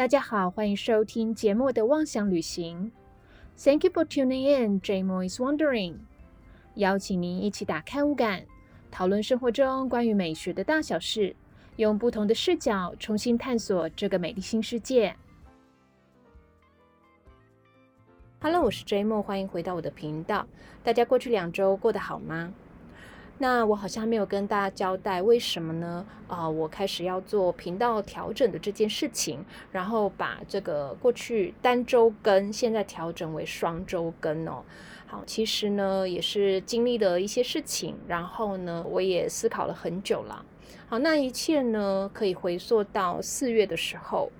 大家好，欢迎收听节目的妄想旅行。Thank you for tuning in. J Mo is wondering. 邀请您一起打开五感，讨论生活中关于美学的大小事，用不同的视角重新探索这个美丽新世界。Hello，我是 J Mo，欢迎回到我的频道。大家过去两周过得好吗？那我好像没有跟大家交代为什么呢？啊，我开始要做频道调整的这件事情，然后把这个过去单周更，现在调整为双周更哦。好，其实呢也是经历了一些事情，然后呢我也思考了很久了。好，那一切呢可以回溯到四月的时候。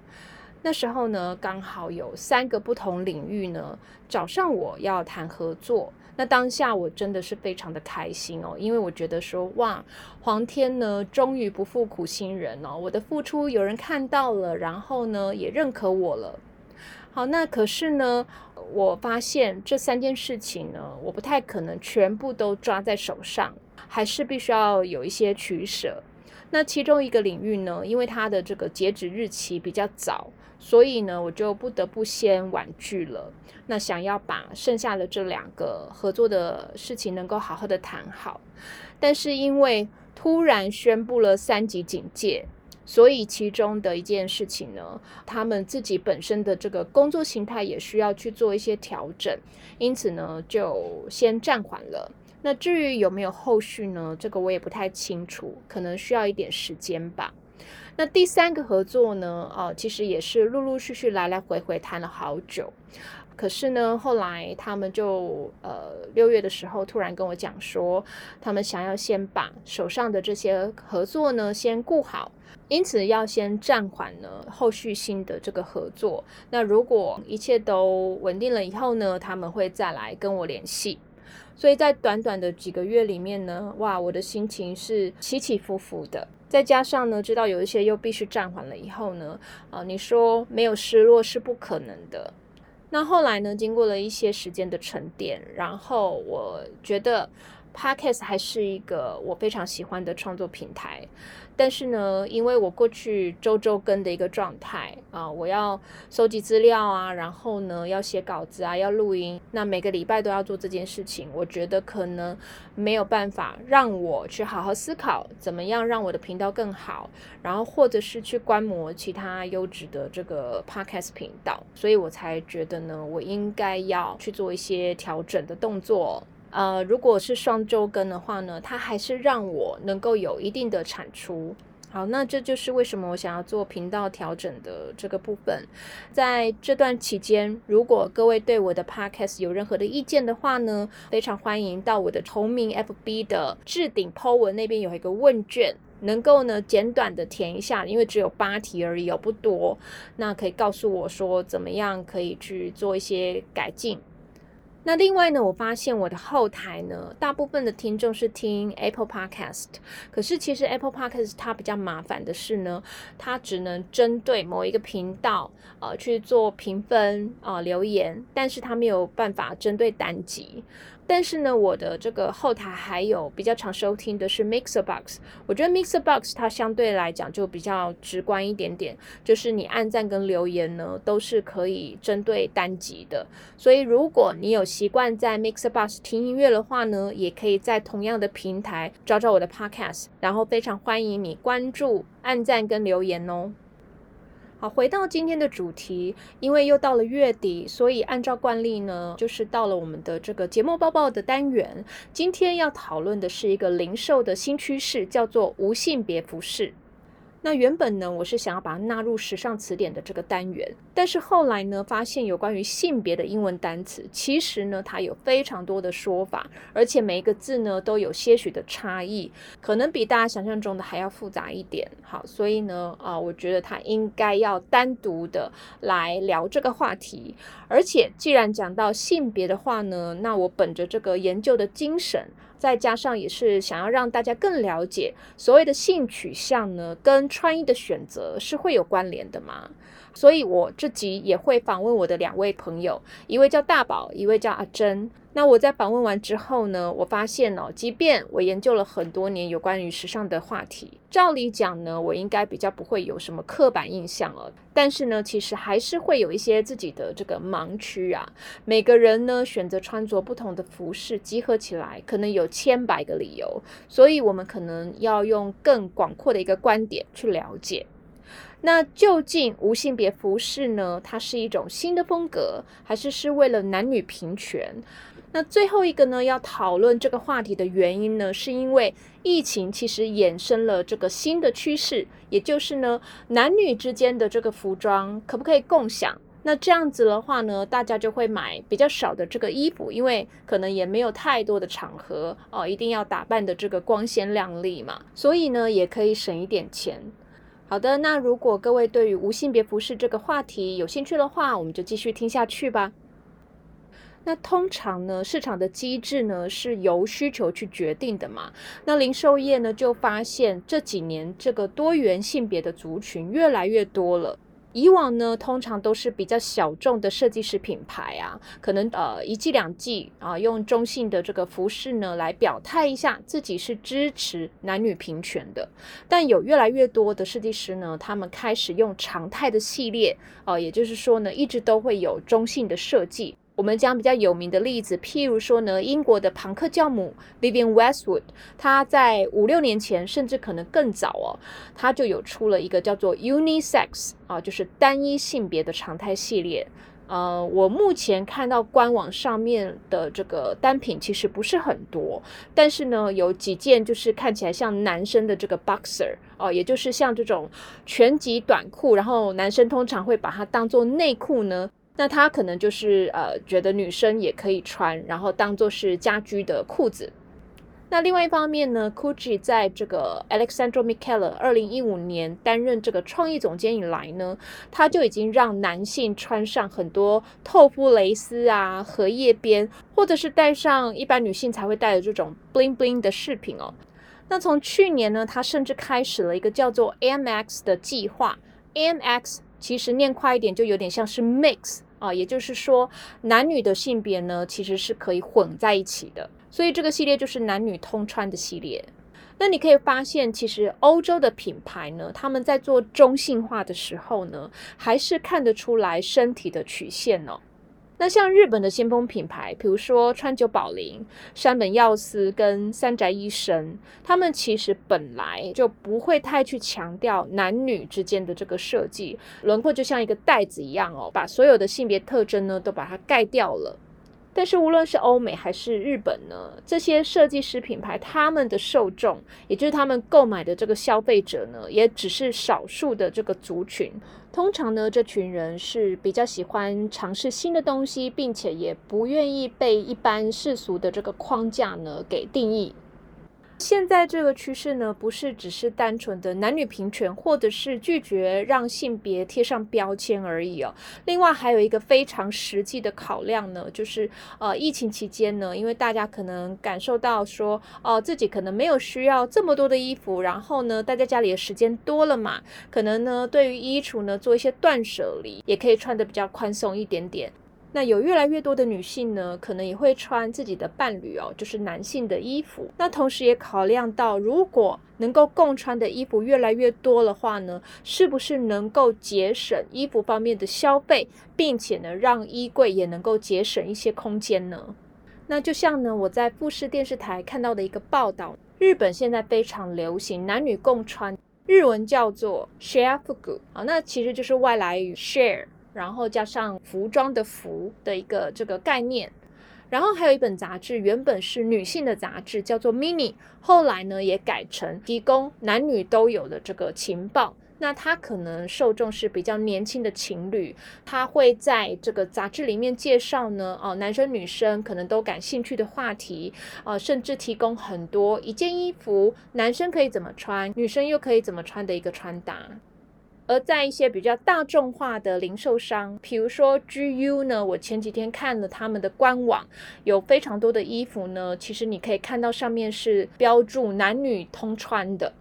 那时候呢，刚好有三个不同领域呢找上我要谈合作。那当下我真的是非常的开心哦，因为我觉得说哇，皇天呢终于不负苦心人哦，我的付出有人看到了，然后呢也认可我了。好，那可是呢，我发现这三件事情呢，我不太可能全部都抓在手上，还是必须要有一些取舍。那其中一个领域呢，因为它的这个截止日期比较早，所以呢，我就不得不先婉拒了。那想要把剩下的这两个合作的事情能够好好的谈好，但是因为突然宣布了三级警戒，所以其中的一件事情呢，他们自己本身的这个工作形态也需要去做一些调整，因此呢，就先暂缓了。那至于有没有后续呢？这个我也不太清楚，可能需要一点时间吧。那第三个合作呢？哦，其实也是陆陆续续来来回回谈了好久，可是呢，后来他们就呃六月的时候突然跟我讲说，他们想要先把手上的这些合作呢先顾好，因此要先暂缓呢后续新的这个合作。那如果一切都稳定了以后呢，他们会再来跟我联系。所以在短短的几个月里面呢，哇，我的心情是起起伏伏的。再加上呢，知道有一些又必须暂缓了以后呢，啊，你说没有失落是不可能的。那后来呢，经过了一些时间的沉淀，然后我觉得。Podcast 还是一个我非常喜欢的创作平台，但是呢，因为我过去周周更的一个状态啊，我要收集资料啊，然后呢要写稿子啊，要录音，那每个礼拜都要做这件事情，我觉得可能没有办法让我去好好思考怎么样让我的频道更好，然后或者是去观摩其他优质的这个 Podcast 频道，所以我才觉得呢，我应该要去做一些调整的动作。呃，如果是双周更的话呢，它还是让我能够有一定的产出。好，那这就是为什么我想要做频道调整的这个部分。在这段期间，如果各位对我的 podcast 有任何的意见的话呢，非常欢迎到我的同名 FB 的置顶 po 文那边有一个问卷，能够呢简短的填一下，因为只有八题而已，不多。那可以告诉我说怎么样可以去做一些改进。那另外呢，我发现我的后台呢，大部分的听众是听 Apple Podcast，可是其实 Apple Podcast 它比较麻烦的是呢，它只能针对某一个频道呃去做评分啊留言，但是它没有办法针对单集。但是呢，我的这个后台还有比较常收听的是 Mixer Box，我觉得 Mixer Box 它相对来讲就比较直观一点点，就是你按赞跟留言呢都是可以针对单集的。所以如果你有习惯在 Mixer Box 听音乐的话呢，也可以在同样的平台找找我的 Podcast，然后非常欢迎你关注、按赞跟留言哦。好，回到今天的主题，因为又到了月底，所以按照惯例呢，就是到了我们的这个节目报报的单元。今天要讨论的是一个零售的新趋势，叫做无性别服饰。那原本呢，我是想要把它纳入时尚词典的这个单元，但是后来呢，发现有关于性别的英文单词，其实呢，它有非常多的说法，而且每一个字呢，都有些许的差异，可能比大家想象中的还要复杂一点。好，所以呢，啊，我觉得它应该要单独的来聊这个话题。而且既然讲到性别的话呢，那我本着这个研究的精神。再加上也是想要让大家更了解所谓的性取向呢，跟穿衣的选择是会有关联的嘛？所以我自己也会访问我的两位朋友，一位叫大宝，一位叫阿珍。那我在访问完之后呢，我发现哦，即便我研究了很多年有关于时尚的话题，照理讲呢，我应该比较不会有什么刻板印象了。但是呢，其实还是会有一些自己的这个盲区啊。每个人呢选择穿着不同的服饰，集合起来可能有千百个理由，所以我们可能要用更广阔的一个观点去了解。那究竟无性别服饰呢？它是一种新的风格，还是是为了男女平权？那最后一个呢，要讨论这个话题的原因呢，是因为疫情其实衍生了这个新的趋势，也就是呢，男女之间的这个服装可不可以共享？那这样子的话呢，大家就会买比较少的这个衣服，因为可能也没有太多的场合哦，一定要打扮的这个光鲜亮丽嘛，所以呢，也可以省一点钱。好的，那如果各位对于无性别服饰这个话题有兴趣的话，我们就继续听下去吧。那通常呢，市场的机制呢是由需求去决定的嘛。那零售业呢就发现这几年这个多元性别的族群越来越多了。以往呢，通常都是比较小众的设计师品牌啊，可能呃一季两季啊，用中性的这个服饰呢来表态一下自己是支持男女平权的。但有越来越多的设计师呢，他们开始用常态的系列啊，也就是说呢，一直都会有中性的设计。我们讲比较有名的例子，譬如说呢，英国的朋克教母 Vivienne Westwood，她在五六年前，甚至可能更早哦，她就有出了一个叫做 Unisex 啊，就是单一性别的常态系列。呃，我目前看到官网上面的这个单品其实不是很多，但是呢，有几件就是看起来像男生的这个 boxer 哦，也就是像这种全集短裤，然后男生通常会把它当做内裤呢。那他可能就是呃，觉得女生也可以穿，然后当做是家居的裤子。那另外一方面呢，Gucci 在这个 Alexandro Michele 二零一五年担任这个创意总监以来呢，他就已经让男性穿上很多透肤蕾丝啊、荷叶边，或者是戴上一般女性才会戴的这种 bling bling 的饰品哦。那从去年呢，他甚至开始了一个叫做 MX 的计划，MX 其实念快一点就有点像是 mix。啊，也就是说，男女的性别呢，其实是可以混在一起的。所以这个系列就是男女通穿的系列。那你可以发现，其实欧洲的品牌呢，他们在做中性化的时候呢，还是看得出来身体的曲线呢。那像日本的先锋品牌，比如说川久保玲、山本耀司跟三宅一生，他们其实本来就不会太去强调男女之间的这个设计轮廓，就像一个袋子一样哦，把所有的性别特征呢都把它盖掉了。但是无论是欧美还是日本呢，这些设计师品牌，他们的受众，也就是他们购买的这个消费者呢，也只是少数的这个族群。通常呢，这群人是比较喜欢尝试新的东西，并且也不愿意被一般世俗的这个框架呢给定义。现在这个趋势呢，不是只是单纯的男女平权，或者是拒绝让性别贴上标签而已哦。另外还有一个非常实际的考量呢，就是呃，疫情期间呢，因为大家可能感受到说，哦，自己可能没有需要这么多的衣服，然后呢，待在家里的时间多了嘛，可能呢，对于衣橱呢做一些断舍离，也可以穿的比较宽松一点点。那有越来越多的女性呢，可能也会穿自己的伴侣哦，就是男性的衣服。那同时也考量到，如果能够共穿的衣服越来越多的话呢，是不是能够节省衣服方面的消费，并且呢，让衣柜也能够节省一些空间呢？那就像呢，我在富士电视台看到的一个报道，日本现在非常流行男女共穿，日文叫做 share fuku 啊，那其实就是外来语 share。然后加上服装的“服”的一个这个概念，然后还有一本杂志，原本是女性的杂志，叫做《Mini》，后来呢也改成提供男女都有的这个情报。那它可能受众是比较年轻的情侣，他会在这个杂志里面介绍呢，哦，男生女生可能都感兴趣的话题，呃，甚至提供很多一件衣服，男生可以怎么穿，女生又可以怎么穿的一个穿搭。而在一些比较大众化的零售商，比如说 GU 呢，我前几天看了他们的官网，有非常多的衣服呢，其实你可以看到上面是标注男女通穿的。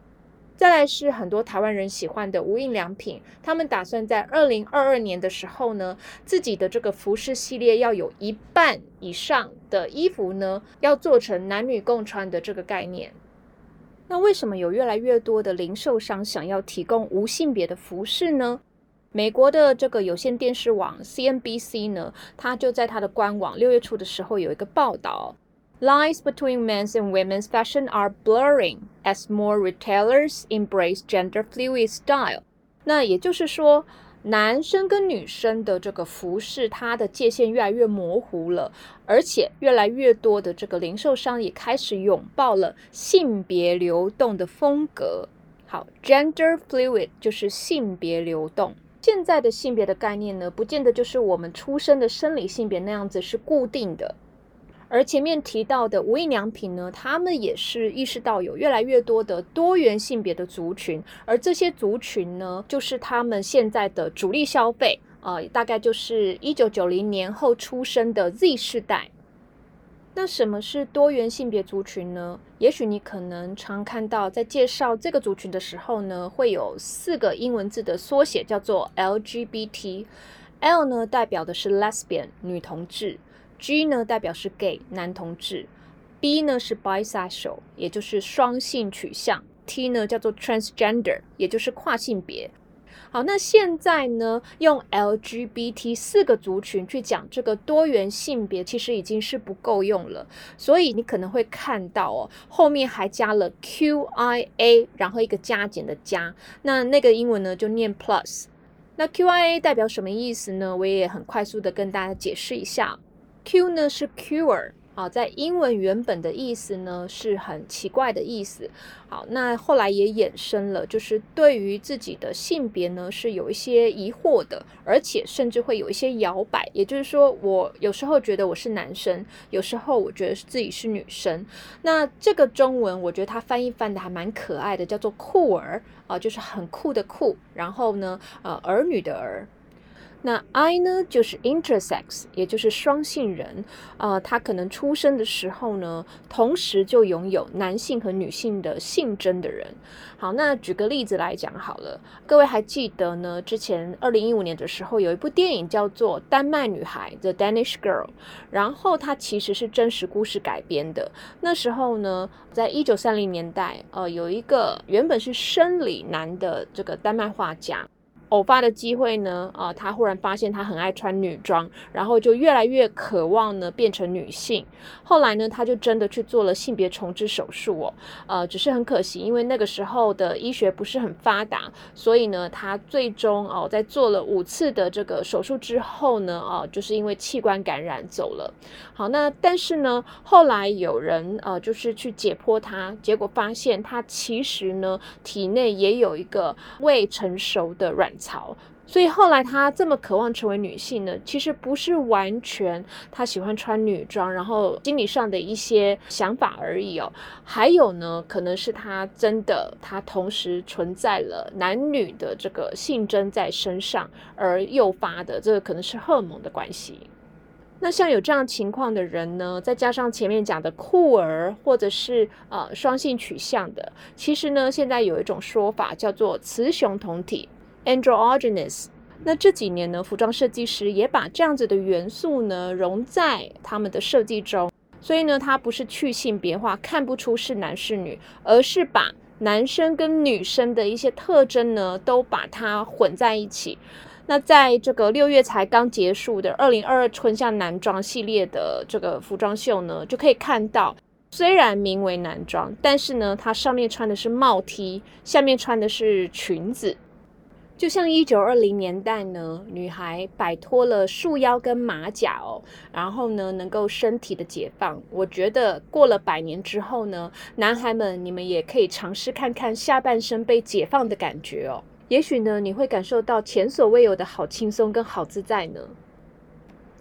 再来是很多台湾人喜欢的无印良品，他们打算在二零二二年的时候呢，自己的这个服饰系列要有一半以上的衣服呢，要做成男女共穿的这个概念。那为什么有越来越多的零售商想要提供无性别的服饰呢？美国的这个有线电视网 CNBC 呢，它就在它的官网六月初的时候有一个报道。Lines between men's and women's fashion are blurring as more retailers embrace gender fluid style。那也就是说，男生跟女生的这个服饰，它的界限越来越模糊了，而且越来越多的这个零售商也开始拥抱了性别流动的风格。好，gender fluid 就是性别流动。现在的性别的概念呢，不见得就是我们出生的生理性别那样子是固定的。而前面提到的无印良品呢，他们也是意识到有越来越多的多元性别的族群，而这些族群呢，就是他们现在的主力消费，呃，大概就是一九九零年后出生的 Z 世代。那什么是多元性别族群呢？也许你可能常看到在介绍这个族群的时候呢，会有四个英文字的缩写，叫做 LGBT。L 呢，代表的是 Lesbian 女同志。G 呢代表是 gay 男同志，B 呢是 bisexual 也就是双性取向，T 呢叫做 transgender 也就是跨性别。好，那现在呢用 LGBT 四个族群去讲这个多元性别，其实已经是不够用了。所以你可能会看到哦，后面还加了 QIA，然后一个加减的加，那那个英文呢就念 plus。那 QIA 代表什么意思呢？我也很快速的跟大家解释一下。Q 呢是 cure 啊，在英文原本的意思呢是很奇怪的意思。好，那后来也衍生了，就是对于自己的性别呢是有一些疑惑的，而且甚至会有一些摇摆。也就是说，我有时候觉得我是男生，有时候我觉得自己是女生。那这个中文我觉得它翻译翻的还蛮可爱的，叫做酷儿啊，就是很酷的酷，然后呢，呃，儿女的儿。那 I 呢，就是 intersex，也就是双性人，呃，他可能出生的时候呢，同时就拥有男性和女性的性征的人。好，那举个例子来讲好了，各位还记得呢？之前二零一五年的时候，有一部电影叫做《丹麦女孩》The Danish Girl，然后它其实是真实故事改编的。那时候呢，在一九三零年代，呃，有一个原本是生理男的这个丹麦画家。偶发的机会呢，啊，他忽然发现他很爱穿女装，然后就越来越渴望呢变成女性。后来呢，他就真的去做了性别重置手术哦，呃，只是很可惜，因为那个时候的医学不是很发达，所以呢，他最终哦，在做了五次的这个手术之后呢，哦，就是因为器官感染走了。好，那但是呢，后来有人呃，就是去解剖他，结果发现他其实呢，体内也有一个未成熟的软。槽，所以后来她这么渴望成为女性呢，其实不是完全她喜欢穿女装，然后心理上的一些想法而已哦。还有呢，可能是她真的，她同时存在了男女的这个性征在身上而诱发的，这个可能是荷尔蒙的关系。那像有这样情况的人呢，再加上前面讲的酷儿或者是呃双性取向的，其实呢，现在有一种说法叫做雌雄同体。Androgynous，那这几年呢，服装设计师也把这样子的元素呢融在他们的设计中，所以呢，它不是去性别化，看不出是男是女，而是把男生跟女生的一些特征呢都把它混在一起。那在这个六月才刚结束的二零二二春夏男装系列的这个服装秀呢，就可以看到，虽然名为男装，但是呢，它上面穿的是帽 T，下面穿的是裙子。就像一九二零年代呢，女孩摆脱了束腰跟马甲哦，然后呢，能够身体的解放。我觉得过了百年之后呢，男孩们你们也可以尝试看看下半身被解放的感觉哦。也许呢，你会感受到前所未有的好轻松跟好自在呢。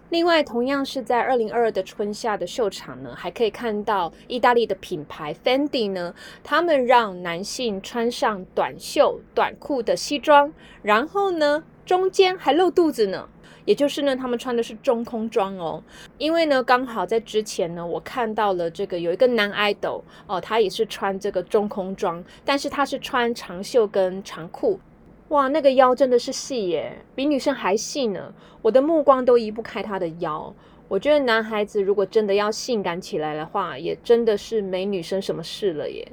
另外，同样是在二零二二的春夏的秀场呢，还可以看到意大利的品牌 Fendi 呢，他们让男性穿上短袖短裤的西装，然后呢，中间还露肚子呢。也就是呢，他们穿的是中空装哦。因为呢，刚好在之前呢，我看到了这个有一个男 idol 哦，他也是穿这个中空装，但是他是穿长袖跟长裤。哇，那个腰真的是细耶，比女生还细呢。我的目光都移不开他的腰。我觉得男孩子如果真的要性感起来的话，也真的是没女生什么事了耶。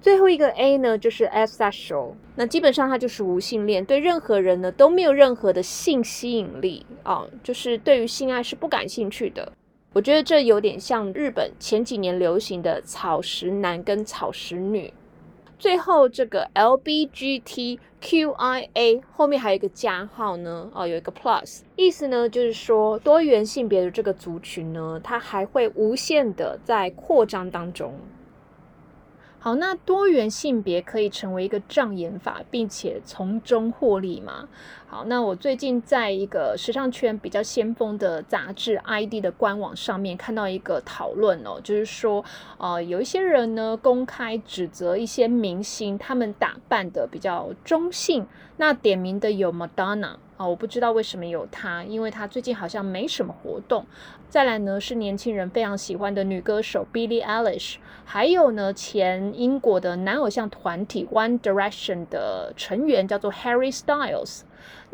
最后一个 A 呢，就是 asexual，那基本上他就是无性恋，对任何人呢都没有任何的性吸引力啊，就是对于性爱是不感兴趣的。我觉得这有点像日本前几年流行的草食男跟草食女。最后这个 LBGTQIA 后面还有一个加号呢，哦，有一个 plus，意思呢就是说多元性别的这个族群呢，它还会无限的在扩张当中。好，那多元性别可以成为一个障眼法，并且从中获利吗？好，那我最近在一个时尚圈比较先锋的杂志 ID 的官网上面看到一个讨论哦，就是说，呃，有一些人呢公开指责一些明星他们打扮的比较中性，那点名的有 Madonna。啊，我不知道为什么有他，因为他最近好像没什么活动。再来呢，是年轻人非常喜欢的女歌手 Billie Eilish，还有呢，前英国的男偶像团体 One Direction 的成员叫做 Harry Styles。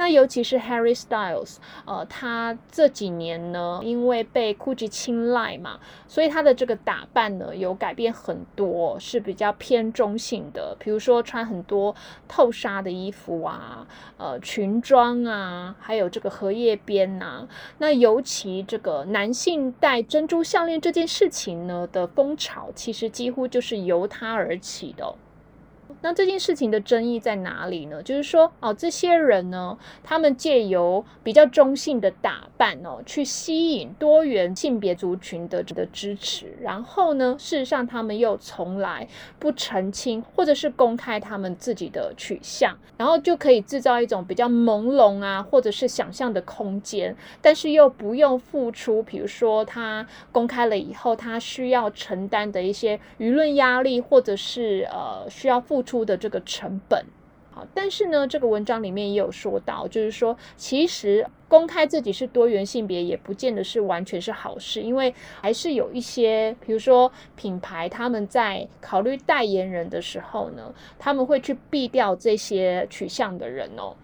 那尤其是 Harry Styles，呃，他这几年呢，因为被 Gucci 青睐嘛，所以他的这个打扮呢有改变很多，是比较偏中性的。比如说穿很多透纱的衣服啊，呃，裙装啊，还有这个荷叶边呐。那尤其这个男性戴珍珠项链这件事情呢的风潮，其实几乎就是由他而起的。那这件事情的争议在哪里呢？就是说，哦，这些人呢，他们借由比较中性的打扮哦，去吸引多元性别族群的的支持，然后呢，事实上他们又从来不澄清或者是公开他们自己的取向，然后就可以制造一种比较朦胧啊，或者是想象的空间，但是又不用付出，比如说他公开了以后，他需要承担的一些舆论压力，或者是呃需要付付。出的这个成本，好，但是呢，这个文章里面也有说到，就是说，其实公开自己是多元性别，也不见得是完全是好事，因为还是有一些，比如说品牌他们在考虑代言人的时候呢，他们会去避掉这些取向的人哦。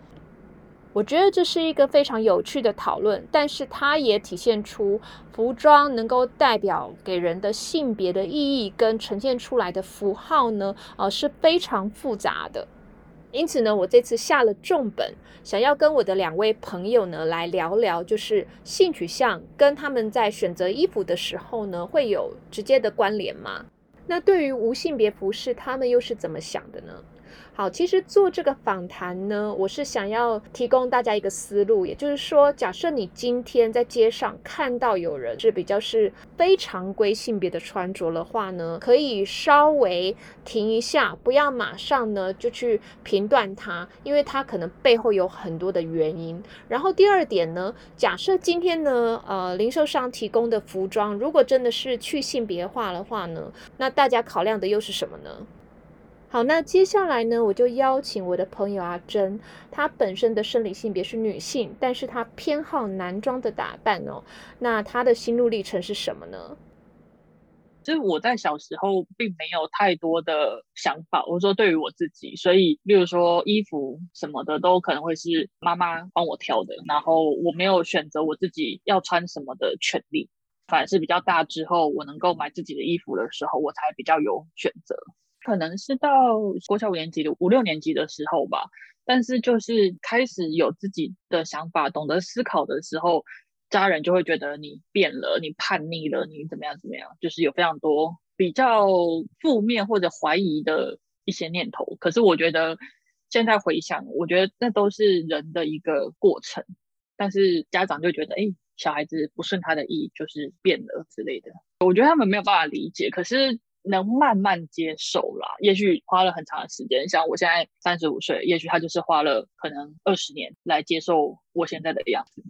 我觉得这是一个非常有趣的讨论，但是它也体现出服装能够代表给人的性别的意义跟呈现出来的符号呢，呃是非常复杂的。因此呢，我这次下了重本，想要跟我的两位朋友呢来聊聊，就是性取向跟他们在选择衣服的时候呢会有直接的关联吗？那对于无性别服饰，他们又是怎么想的呢？好，其实做这个访谈呢，我是想要提供大家一个思路，也就是说，假设你今天在街上看到有人是比较是非常规性别的穿着的话呢，可以稍微停一下，不要马上呢就去评断他，因为他可能背后有很多的原因。然后第二点呢，假设今天呢，呃，零售商提供的服装如果真的是去性别化的话呢，那大家考量的又是什么呢？好，那接下来呢，我就邀请我的朋友阿珍，她本身的生理性别是女性，但是她偏好男装的打扮哦。那她的心路历程是什么呢？就是我在小时候并没有太多的想法，我说对于我自己，所以例如说衣服什么的都可能会是妈妈帮我挑的，然后我没有选择我自己要穿什么的权利，反而是比较大之后，我能够买自己的衣服的时候，我才比较有选择。可能是到国小五年级的五六年级的时候吧，但是就是开始有自己的想法，懂得思考的时候，家人就会觉得你变了，你叛逆了，你怎么样怎么样，就是有非常多比较负面或者怀疑的一些念头。可是我觉得现在回想，我觉得那都是人的一个过程，但是家长就觉得，哎，小孩子不顺他的意，就是变了之类的。我觉得他们没有办法理解，可是。能慢慢接受啦，也许花了很长的时间。像我现在三十五岁，也许他就是花了可能二十年来接受我现在的样子。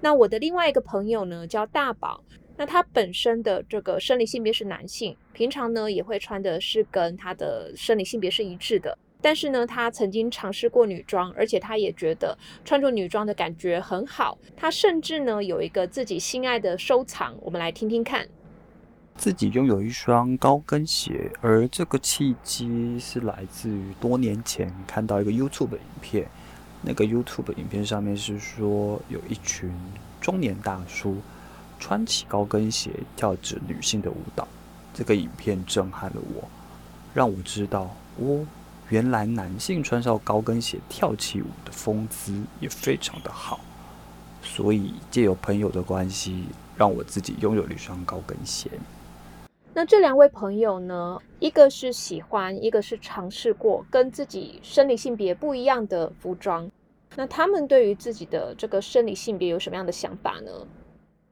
那我的另外一个朋友呢，叫大宝。那他本身的这个生理性别是男性，平常呢也会穿的是跟他的生理性别是一致的。但是呢，他曾经尝试过女装，而且他也觉得穿着女装的感觉很好。他甚至呢有一个自己心爱的收藏，我们来听听看。自己拥有一双高跟鞋，而这个契机是来自于多年前看到一个 YouTube 影片。那个 YouTube 影片上面是说，有一群中年大叔穿起高跟鞋跳着女性的舞蹈。这个影片震撼了我，让我知道哦，原来男性穿上高跟鞋跳起舞的风姿也非常的好。所以借由朋友的关系，让我自己拥有了一双高跟鞋。那这两位朋友呢？一个是喜欢，一个是尝试过跟自己生理性别不一样的服装。那他们对于自己的这个生理性别有什么样的想法呢？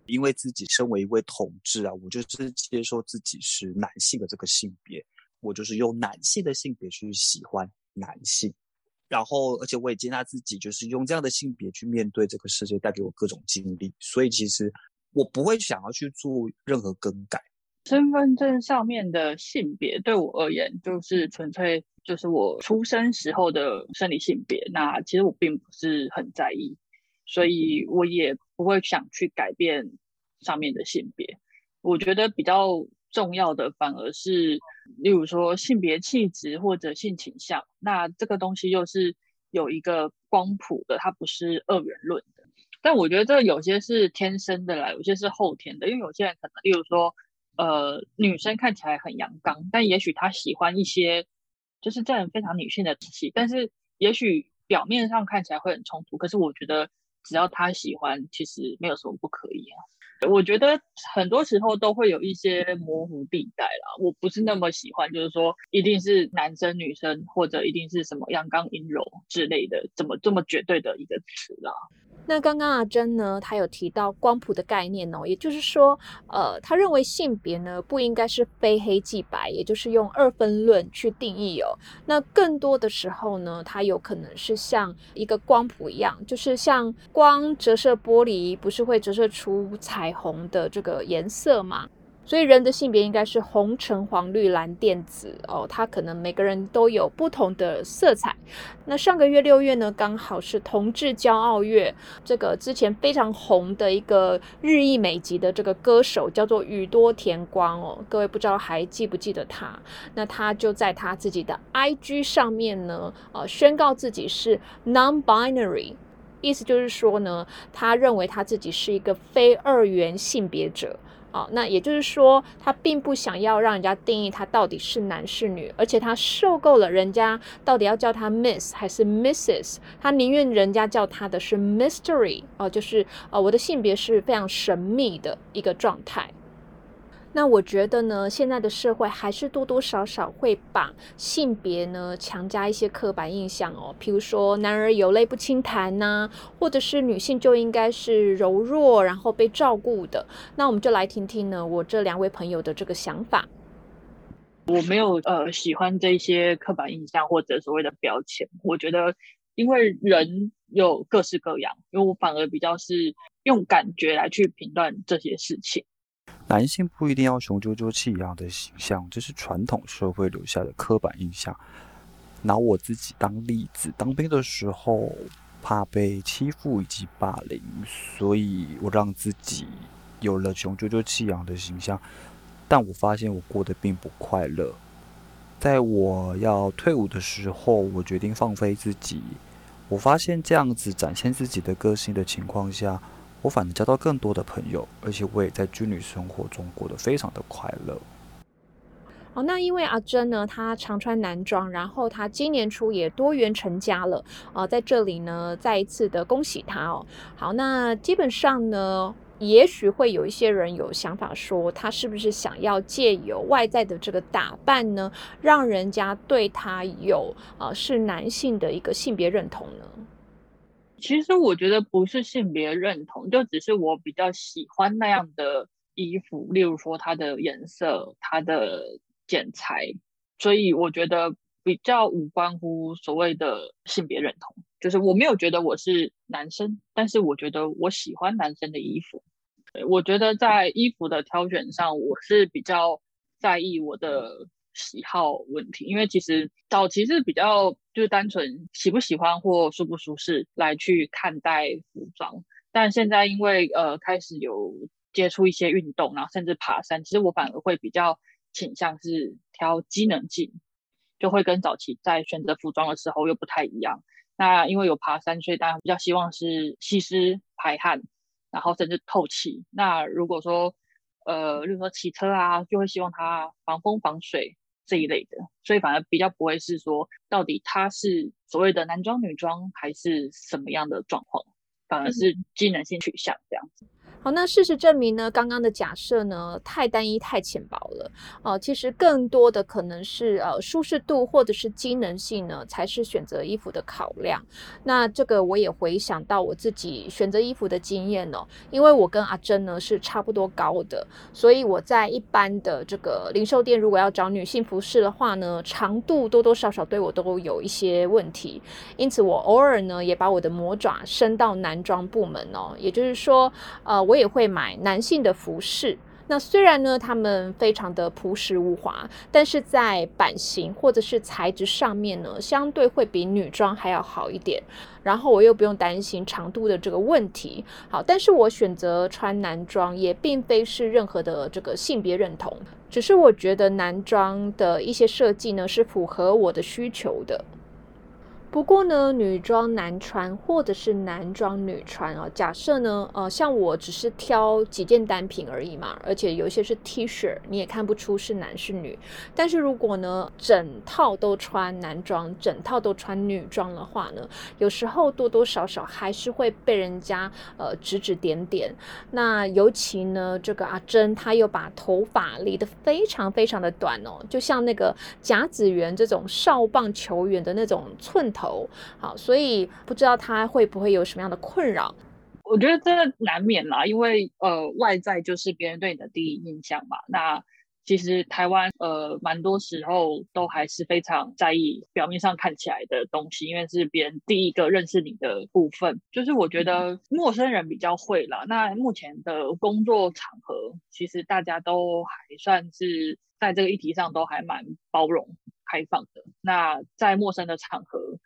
因为自己身为一位同志啊，我就是接受自己是男性的这个性别，我就是用男性的性别去喜欢男性，然后而且我也接纳自己，就是用这样的性别去面对这个世界带给我各种经历，所以其实我不会想要去做任何更改。身份证上面的性别对我而言，就是纯粹就是我出生时候的生理性别。那其实我并不是很在意，所以我也不会想去改变上面的性别。我觉得比较重要的反而是，例如说性别气质或者性倾向，那这个东西又是有一个光谱的，它不是二元论的。但我觉得这有些是天生的啦，有些是后天的，因为有些人可能，例如说。呃，女生看起来很阳刚，但也许她喜欢一些就是这样非常女性的东西，但是也许表面上看起来会很冲突。可是我觉得只要她喜欢，其实没有什么不可以啊。我觉得很多时候都会有一些模糊地带啦，我不是那么喜欢，就是说一定是男生女生或者一定是什么阳刚阴柔之类的，怎么这么绝对的一个词啦。那刚刚阿珍呢，她有提到光谱的概念哦，也就是说，呃，她认为性别呢不应该是非黑即白，也就是用二分论去定义哦。那更多的时候呢，它有可能是像一个光谱一样，就是像光折射玻璃，不是会折射出彩虹的这个颜色吗？所以人的性别应该是红橙黄绿蓝靛紫哦，它可能每个人都有不同的色彩。那上个月六月呢，刚好是同志骄傲月，这个之前非常红的一个日裔美籍的这个歌手叫做宇多田光哦，各位不知道还记不记得他？那他就在他自己的 IG 上面呢，呃，宣告自己是 non-binary，意思就是说呢，他认为他自己是一个非二元性别者。哦，那也就是说，他并不想要让人家定义他到底是男是女，而且他受够了人家到底要叫他 Miss 还是 Mrs，他宁愿人家叫他的是 Mystery，哦，就是呃，我的性别是非常神秘的一个状态。那我觉得呢，现在的社会还是多多少少会把性别呢强加一些刻板印象哦，譬如说男儿有泪不轻弹呐，或者是女性就应该是柔弱，然后被照顾的。那我们就来听听呢，我这两位朋友的这个想法。我没有呃喜欢这些刻板印象或者所谓的标签，我觉得因为人有各式各样，因为我反而比较是用感觉来去评断这些事情。男性不一定要雄赳赳气昂的形象，这是传统社会留下的刻板印象。拿我自己当例子，当兵的时候怕被欺负以及霸凌，所以我让自己有了雄赳赳气昂的形象。但我发现我过得并不快乐。在我要退伍的时候，我决定放飞自己。我发现这样子展现自己的个性的情况下。我反而交到更多的朋友，而且我也在军旅生活中过得非常的快乐。哦，那因为阿珍呢，她常穿男装，然后她今年初也多元成家了啊，在这里呢，再一次的恭喜她哦。好，那基本上呢，也许会有一些人有想法说，她是不是想要借由外在的这个打扮呢，让人家对她有啊是男性的一个性别认同呢？其实我觉得不是性别认同，就只是我比较喜欢那样的衣服，例如说它的颜色、它的剪裁，所以我觉得比较无关乎所谓的性别认同。就是我没有觉得我是男生，但是我觉得我喜欢男生的衣服。我觉得在衣服的挑选上，我是比较在意我的喜好问题，因为其实早期是比较就是单纯喜不喜欢或舒不舒适来去看待服装，但现在因为呃开始有接触一些运动，然后甚至爬山，其实我反而会比较倾向是挑机能性，就会跟早期在选择服装的时候又不太一样。那因为有爬山，所以大家比较希望是吸湿排汗，然后甚至透气。那如果说呃，例如说骑车啊，就会希望它防风防水这一类的，所以反而比较不会是说到底他是所谓的男装女装还是什么样的状况，反而是机能性取向这样子。好，那事实证明呢，刚刚的假设呢太单一、太浅薄了。哦，其实更多的可能是呃舒适度或者是机能性呢，才是选择衣服的考量。那这个我也回想到我自己选择衣服的经验哦，因为我跟阿珍呢是差不多高的，所以我在一般的这个零售店，如果要找女性服饰的话呢，长度多多少少对我都有一些问题。因此，我偶尔呢也把我的魔爪伸到男装部门哦，也就是说，呃。我也会买男性的服饰，那虽然呢，他们非常的朴实无华，但是在版型或者是材质上面呢，相对会比女装还要好一点。然后我又不用担心长度的这个问题。好，但是我选择穿男装也并非是任何的这个性别认同，只是我觉得男装的一些设计呢是符合我的需求的。不过呢，女装男穿或者是男装女穿啊，假设呢，呃，像我只是挑几件单品而已嘛，而且有些是 T 恤，你也看不出是男是女。但是如果呢，整套都穿男装，整套都穿女装的话呢，有时候多多少少还是会被人家呃指指点点。那尤其呢，这个阿珍她又把头发理得非常非常的短哦，就像那个甲子园这种少棒球员的那种寸头。头好，所以不知道他会不会有什么样的困扰？我觉得这难免啦，因为呃，外在就是别人对你的第一印象嘛。那其实台湾呃，蛮多时候都还是非常在意表面上看起来的东西，因为是别人第一个认识你的部分。就是我觉得陌生人比较会啦。那目前的工作场合，其实大家都还算是在这个议题上都还蛮包容开放的。那在陌生的场合，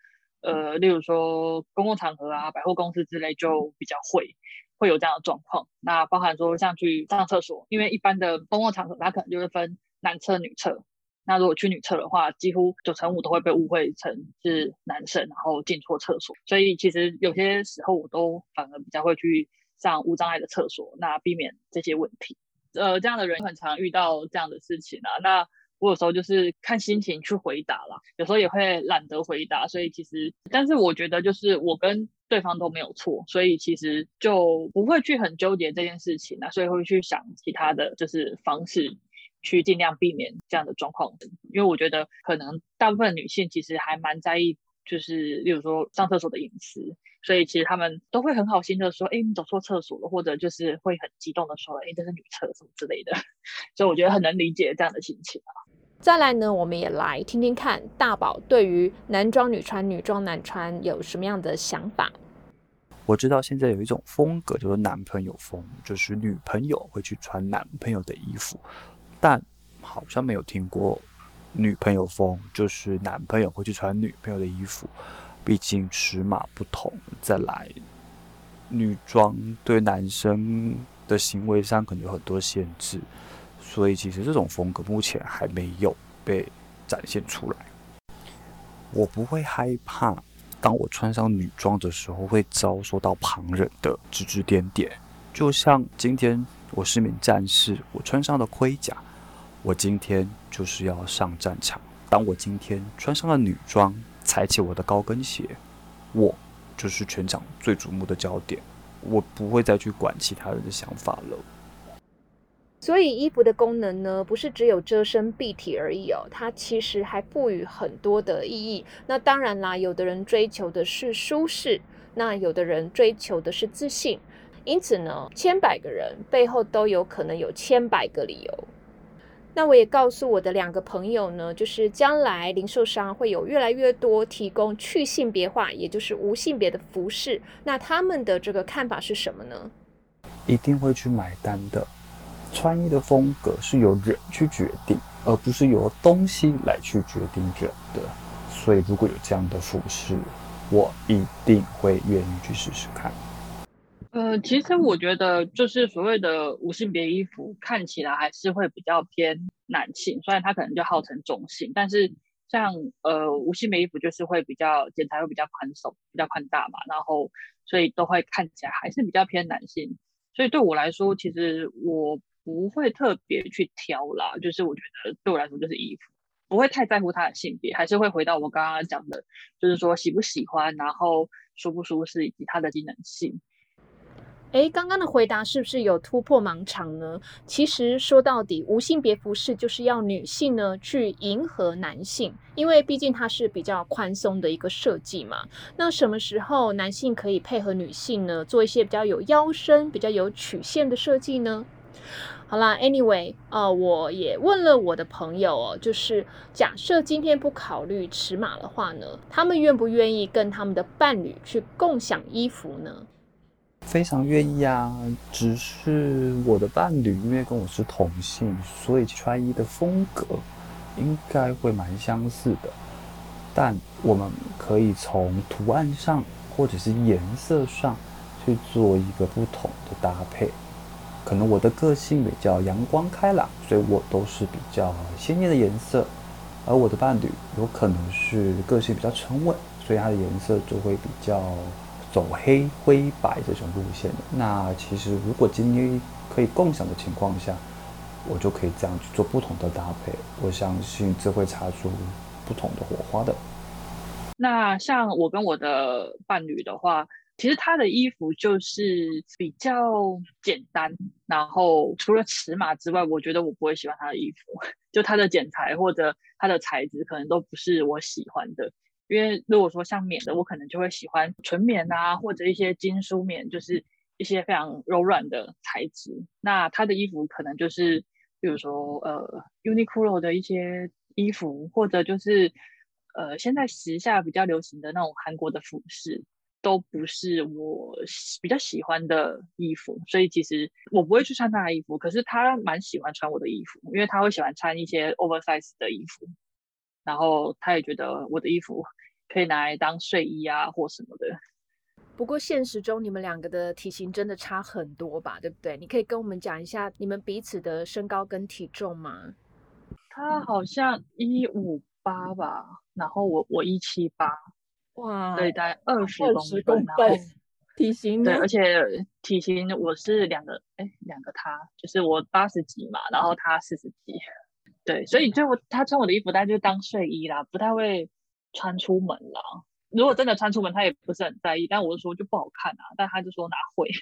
呃，例如说公共场合啊、百货公司之类，就比较会会有这样的状况。那包含说像去上厕所，因为一般的公共场合，它可能就会分男厕、女厕。那如果去女厕的话，几乎九成五都会被误会成是男生，然后进错厕所。所以其实有些时候，我都反而比较会去上无障碍的厕所，那避免这些问题。呃，这样的人很常遇到这样的事情啊。那我有时候就是看心情去回答啦，有时候也会懒得回答，所以其实，但是我觉得就是我跟对方都没有错，所以其实就不会去很纠结这件事情啊，所以会去想其他的就是方式去尽量避免这样的状况，因为我觉得可能大部分女性其实还蛮在意，就是例如说上厕所的隐私，所以其实他们都会很好心的说，哎，你走错厕所了，或者就是会很激动的说，哎，这是女厕什么之类的，所以我觉得很能理解这样的心情啊。再来呢，我们也来听听看大宝对于男装女穿、女装男穿有什么样的想法。我知道现在有一种风格叫做男朋友风，就是女朋友会去穿男朋友的衣服，但好像没有听过女朋友风，就是男朋友会去穿女朋友的衣服。毕竟尺码不同。再来，女装对男生的行为上可能有很多限制。所以其实这种风格目前还没有被展现出来。我不会害怕，当我穿上女装的时候会遭受到旁人的指指点点。就像今天我是名战士，我穿上了盔甲，我今天就是要上战场。当我今天穿上了女装，踩起我的高跟鞋，我就是全场最瞩目的焦点。我不会再去管其他人的想法了。所以衣服的功能呢，不是只有遮身蔽体而已哦，它其实还赋予很多的意义。那当然啦，有的人追求的是舒适，那有的人追求的是自信。因此呢，千百个人背后都有可能有千百个理由。那我也告诉我的两个朋友呢，就是将来零售商会有越来越多提供去性别化，也就是无性别的服饰。那他们的这个看法是什么呢？一定会去买单的。穿衣的风格是由人去决定，而不是由东西来去决定人的。所以，如果有这样的服饰，我一定会愿意去试试看。呃，其实我觉得，就是所谓的无性别衣服，看起来还是会比较偏男性，虽然它可能就号称中性，但是像呃无性别衣服就是会比较剪裁会比较宽松、比较宽大嘛，然后所以都会看起来还是比较偏男性。所以对我来说，其实我不会特别去挑啦，就是我觉得对我来说就是衣服。不会太在乎他的性别，还是会回到我刚刚讲的，就是说喜不喜欢，然后舒不舒适，以及它的机能性。哎，刚刚的回答是不是有突破盲场呢？其实说到底，无性别服饰就是要女性呢去迎合男性，因为毕竟它是比较宽松的一个设计嘛。那什么时候男性可以配合女性呢，做一些比较有腰身、比较有曲线的设计呢？好啦，Anyway，呃，我也问了我的朋友哦，就是假设今天不考虑尺码的话呢，他们愿不愿意跟他们的伴侣去共享衣服呢？非常愿意啊，只是我的伴侣因为跟我是同性，所以穿衣的风格应该会蛮相似的，但我们可以从图案上或者是颜色上去做一个不同的搭配。可能我的个性比较阳光开朗，所以我都是比较鲜艳的颜色，而我的伴侣有可能是个性比较沉稳，所以它的颜色就会比较走黑灰白这种路线。那其实如果今天可以共享的情况下，我就可以这样去做不同的搭配，我相信这会擦出不同的火花的。那像我跟我的伴侣的话。其实他的衣服就是比较简单，然后除了尺码之外，我觉得我不会喜欢他的衣服，就他的剪裁或者他的材质可能都不是我喜欢的。因为如果说像棉的，我可能就会喜欢纯棉啊，或者一些金属棉，就是一些非常柔软的材质。那他的衣服可能就是，比如说呃，Uniqlo 的一些衣服，或者就是呃，现在时下比较流行的那种韩国的服饰。都不是我比较喜欢的衣服，所以其实我不会去穿他的衣服。可是他蛮喜欢穿我的衣服，因为他会喜欢穿一些 oversize 的衣服，然后他也觉得我的衣服可以拿来当睡衣啊或什么的。不过现实中你们两个的体型真的差很多吧？对不对？你可以跟我们讲一下你们彼此的身高跟体重吗？他好像一五八吧，然后我我一七八。哇，对，大概二十公分，体型对，而且体型我是两个，哎，两个他，就是我八十几嘛，然后他四十几，对，所以就他穿我的衣服，但就当睡衣啦，不太会穿出门啦。如果真的穿出门，他也不是很在意，但我就说就不好看啊，但他就说哪会。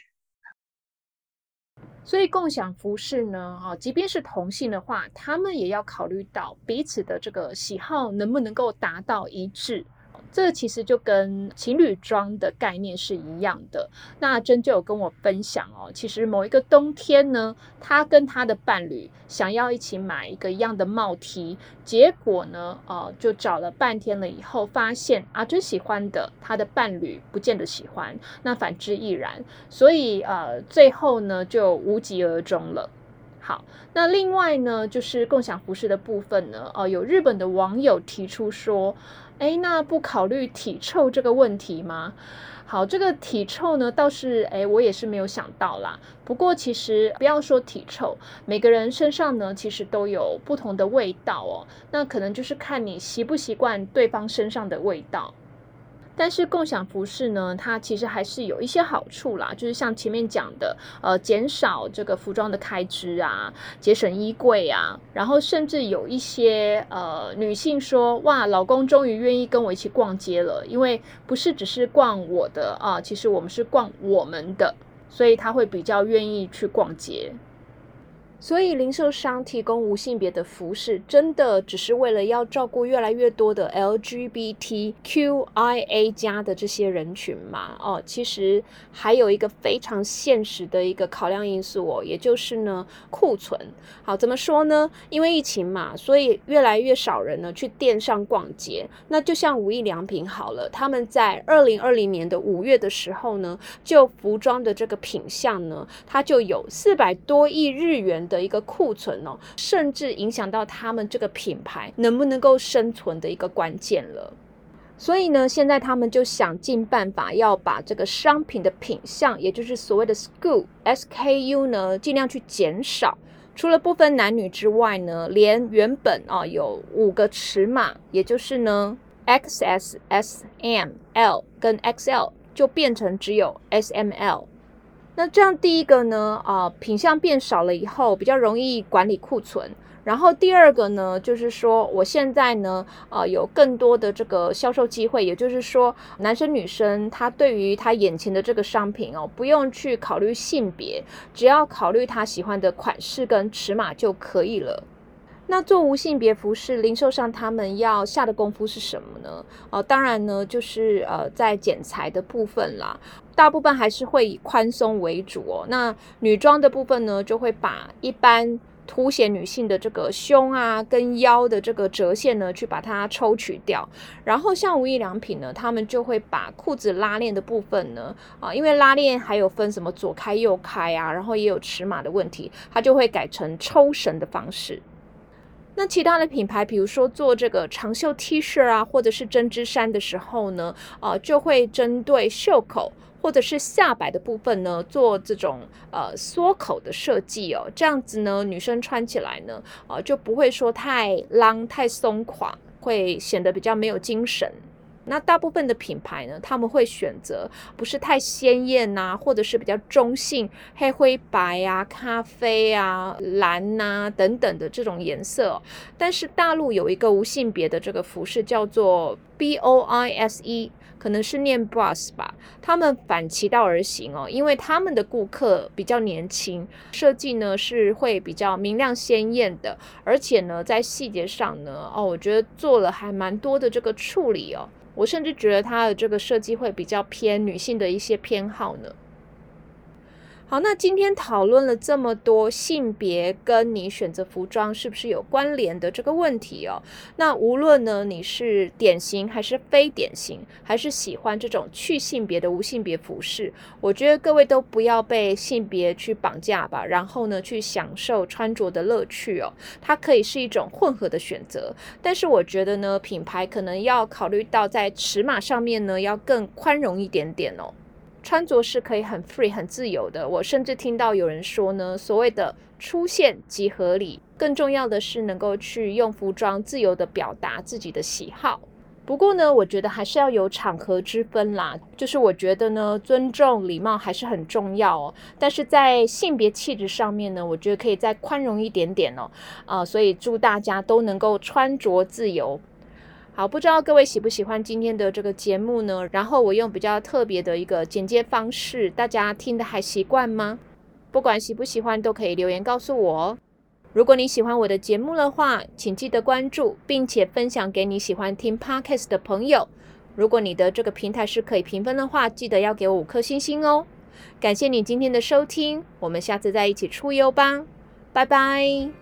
所以共享服饰呢，啊，即便是同性的话，他们也要考虑到彼此的这个喜好能不能够达到一致。这其实就跟情侣装的概念是一样的。那真就有跟我分享哦，其实某一个冬天呢，他跟他的伴侣想要一起买一个一样的帽 T，结果呢，呃，就找了半天了以后，发现啊，真喜欢的他的伴侣不见得喜欢，那反之亦然。所以呃，最后呢，就无疾而终了。好，那另外呢，就是共享服饰的部分呢，哦，有日本的网友提出说。哎，那不考虑体臭这个问题吗？好，这个体臭呢，倒是哎，我也是没有想到啦。不过其实不要说体臭，每个人身上呢，其实都有不同的味道哦。那可能就是看你习不习惯对方身上的味道。但是共享服饰呢，它其实还是有一些好处啦，就是像前面讲的，呃，减少这个服装的开支啊，节省衣柜啊，然后甚至有一些呃女性说，哇，老公终于愿意跟我一起逛街了，因为不是只是逛我的啊，其实我们是逛我们的，所以他会比较愿意去逛街。所以，零售商提供无性别的服饰，真的只是为了要照顾越来越多的 LGBTQIA 加的这些人群吗？哦，其实还有一个非常现实的一个考量因素哦，也就是呢库存。好，怎么说呢？因为疫情嘛，所以越来越少人呢去店上逛街。那就像无印良品好了，他们在二零二零年的五月的时候呢，就服装的这个品相呢，它就有四百多亿日元。的一个库存哦，甚至影响到他们这个品牌能不能够生存的一个关键了。所以呢，现在他们就想尽办法要把这个商品的品相，也就是所谓的 SKU SKU 呢，尽量去减少。除了不分男女之外呢，连原本啊有五个尺码，也就是呢 XS、S、M、L 跟 XL，就变成只有 S、M、L。那这样第一个呢，啊品相变少了以后，比较容易管理库存。然后第二个呢，就是说我现在呢，啊，有更多的这个销售机会，也就是说，男生女生他对于他眼前的这个商品哦，不用去考虑性别，只要考虑他喜欢的款式跟尺码就可以了。那做无性别服饰零售商，他们要下的功夫是什么呢？哦，当然呢，就是呃，在剪裁的部分啦，大部分还是会以宽松为主哦。那女装的部分呢，就会把一般。凸显女性的这个胸啊跟腰的这个折线呢，去把它抽取掉。然后像无印良品呢，他们就会把裤子拉链的部分呢，啊，因为拉链还有分什么左开右开啊，然后也有尺码的问题，它就会改成抽绳的方式。那其他的品牌，比如说做这个长袖 T 恤啊，或者是针织衫的时候呢，啊，就会针对袖口。或者是下摆的部分呢，做这种呃缩口的设计哦，这样子呢，女生穿起来呢，呃就不会说太浪太松垮，会显得比较没有精神。那大部分的品牌呢，他们会选择不是太鲜艳呐，或者是比较中性，黑灰白啊、咖啡啊、蓝呐等等的这种颜色。但是大陆有一个无性别的这个服饰叫做 B O I S E，可能是念 Bras 吧。他们反其道而行哦，因为他们的顾客比较年轻，设计呢是会比较明亮鲜艳的，而且呢在细节上呢，哦，我觉得做了还蛮多的这个处理哦。我甚至觉得它的这个设计会比较偏女性的一些偏好呢。好，那今天讨论了这么多性别跟你选择服装是不是有关联的这个问题哦。那无论呢你是典型还是非典型，还是喜欢这种去性别的无性别服饰，我觉得各位都不要被性别去绑架吧。然后呢，去享受穿着的乐趣哦。它可以是一种混合的选择，但是我觉得呢，品牌可能要考虑到在尺码上面呢，要更宽容一点点哦。穿着是可以很 free 很自由的，我甚至听到有人说呢，所谓的出现即合理，更重要的是能够去用服装自由的表达自己的喜好。不过呢，我觉得还是要有场合之分啦，就是我觉得呢，尊重礼貌还是很重要哦。但是在性别气质上面呢，我觉得可以再宽容一点点哦。啊，所以祝大家都能够穿着自由。好，不知道各位喜不喜欢今天的这个节目呢？然后我用比较特别的一个剪接方式，大家听的还习惯吗？不管喜不喜欢，都可以留言告诉我。如果你喜欢我的节目的话，请记得关注，并且分享给你喜欢听 podcast 的朋友。如果你的这个平台是可以评分的话，记得要给我五颗星星哦。感谢你今天的收听，我们下次再一起出游吧，拜拜。